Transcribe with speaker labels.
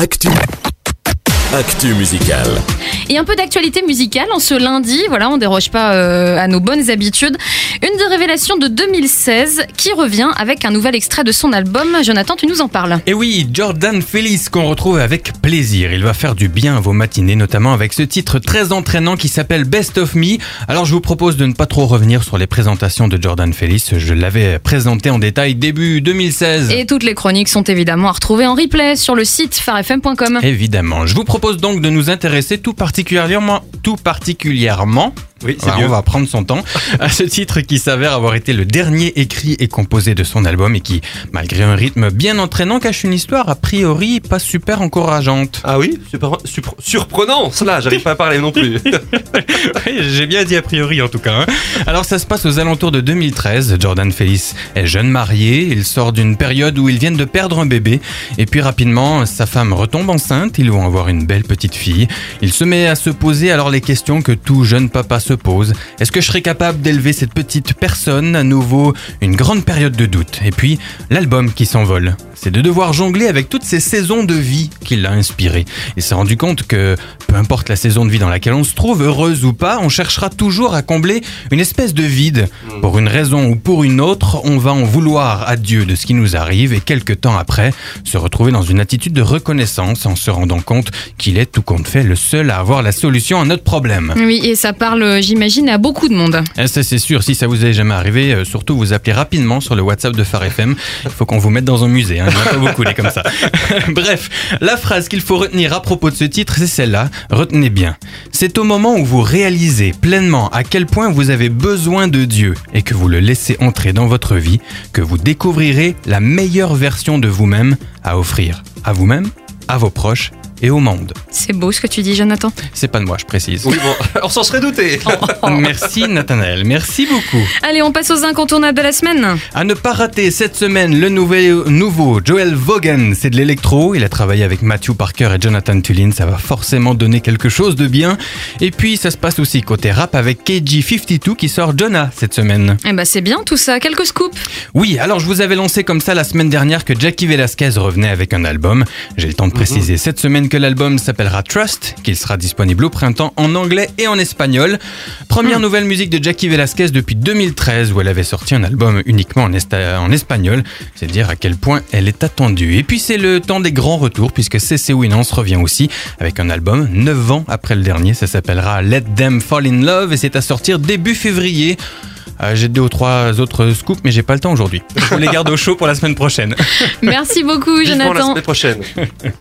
Speaker 1: Actu. Actu musicale.
Speaker 2: Et un peu d'actualité musicale en ce lundi, voilà, on déroge pas euh, à nos bonnes habitudes. Une des révélations de 2016 qui revient avec un nouvel extrait de son album. Jonathan, tu nous en parles.
Speaker 3: Et oui, Jordan Felice qu'on retrouve avec plaisir. Il va faire du bien à vos matinées, notamment avec ce titre très entraînant qui s'appelle Best of Me. Alors je vous propose de ne pas trop revenir sur les présentations de Jordan Felice. Je l'avais présenté en détail début 2016.
Speaker 2: Et toutes les chroniques sont évidemment à retrouver en replay sur le site farfm.com.
Speaker 3: Évidemment. Je vous propose donc de nous intéresser tout particulièrement, tout particulièrement
Speaker 4: Oui, c'est mieux.
Speaker 3: on va prendre son temps à ce titre qui s'avère avoir été le dernier écrit et composé de son album et qui, malgré un rythme bien entraînant, cache une histoire a priori pas super encourageante.
Speaker 4: Ah oui, super, super- surprenant, cela, j'arrive pas à parler non plus.
Speaker 3: Oui, J'ai bien dit a priori en tout cas. hein. Alors ça se passe aux alentours de 2013. Jordan Felice est jeune marié. Il sort d'une période où ils viennent de perdre un bébé. Et puis rapidement, sa femme retombe enceinte. Ils vont avoir une belle petite fille. Il se met à se poser alors les questions que tout jeune papa se pose. Est-ce que je serai capable d'élever cette petite personne À nouveau, une grande période de doute. Et puis, l'album qui s'envole. C'est de devoir jongler avec toutes ces saisons de vie qui l'a inspiré. Il s'est rendu compte que peu importe la saison de vie dans laquelle on se trouve, heureuse ou pas, on cherchera toujours à combler une espèce de vide. Pour une raison ou pour une autre, on va en vouloir à Dieu de ce qui nous arrive et quelques temps après, se retrouver dans une attitude de reconnaissance en se rendant compte qu'il est tout compte fait le seul à avoir la solution à notre problème.
Speaker 2: Oui, et ça parle, euh, j'imagine, à beaucoup de monde.
Speaker 3: Eh, Ça c'est sûr, si ça vous est jamais arrivé, euh, surtout vous appelez rapidement sur le WhatsApp de Phare FM. Il faut qu'on vous mette dans un musée, hein. il n'y en a pas beaucoup des comme ça. Bref, la phrase qu'il faut retenir à propos de ce titre, c'est celle-là. Retenez bien. C'est au moment où vous réalisez pleinement à quel point vous avez besoin de Dieu et que vous le laissez entrer dans votre vie que vous découvrirez la meilleure version de vous-même à offrir à vous-même, à vos proches et au monde.
Speaker 2: C'est beau ce que tu dis, Jonathan.
Speaker 3: C'est pas de moi, je précise.
Speaker 4: Oui, bon, on s'en serait douté.
Speaker 3: Merci Nathanaël, merci beaucoup.
Speaker 2: Allez, on passe aux incontournables de la semaine.
Speaker 3: À ne pas rater cette semaine le nouvel, nouveau Joel Vaughan, c'est de l'électro, il a travaillé avec Matthew Parker et Jonathan Tulin, ça va forcément donner quelque chose de bien. Et puis ça se passe aussi côté rap avec KG52 qui sort Jonah cette semaine.
Speaker 2: Eh ben, c'est bien tout ça. Quelques scoops.
Speaker 3: Oui, alors je vous avais lancé comme ça la semaine dernière que Jackie Velasquez revenait avec un album. J'ai le temps de préciser cette semaine que l'album s'appellera Trust, qu'il sera disponible au printemps en anglais et en espagnol. Première nouvelle musique de Jackie Velasquez depuis 2013 où elle avait sorti un album uniquement en, esta- en espagnol. C'est dire à quel point elle est attendue. Et puis c'est le temps des grands retours puisque CC Winans revient aussi avec un album 9 ans après le dernier. Ça s'appellera Let Them Fall in Love et c'est à sortir début février. Euh, j'ai deux ou trois autres scoops, mais j'ai pas le temps aujourd'hui. Je vous les garde au chaud pour la semaine prochaine.
Speaker 2: Merci beaucoup,
Speaker 4: Vivement la
Speaker 2: Jonathan.
Speaker 4: semaine prochaine.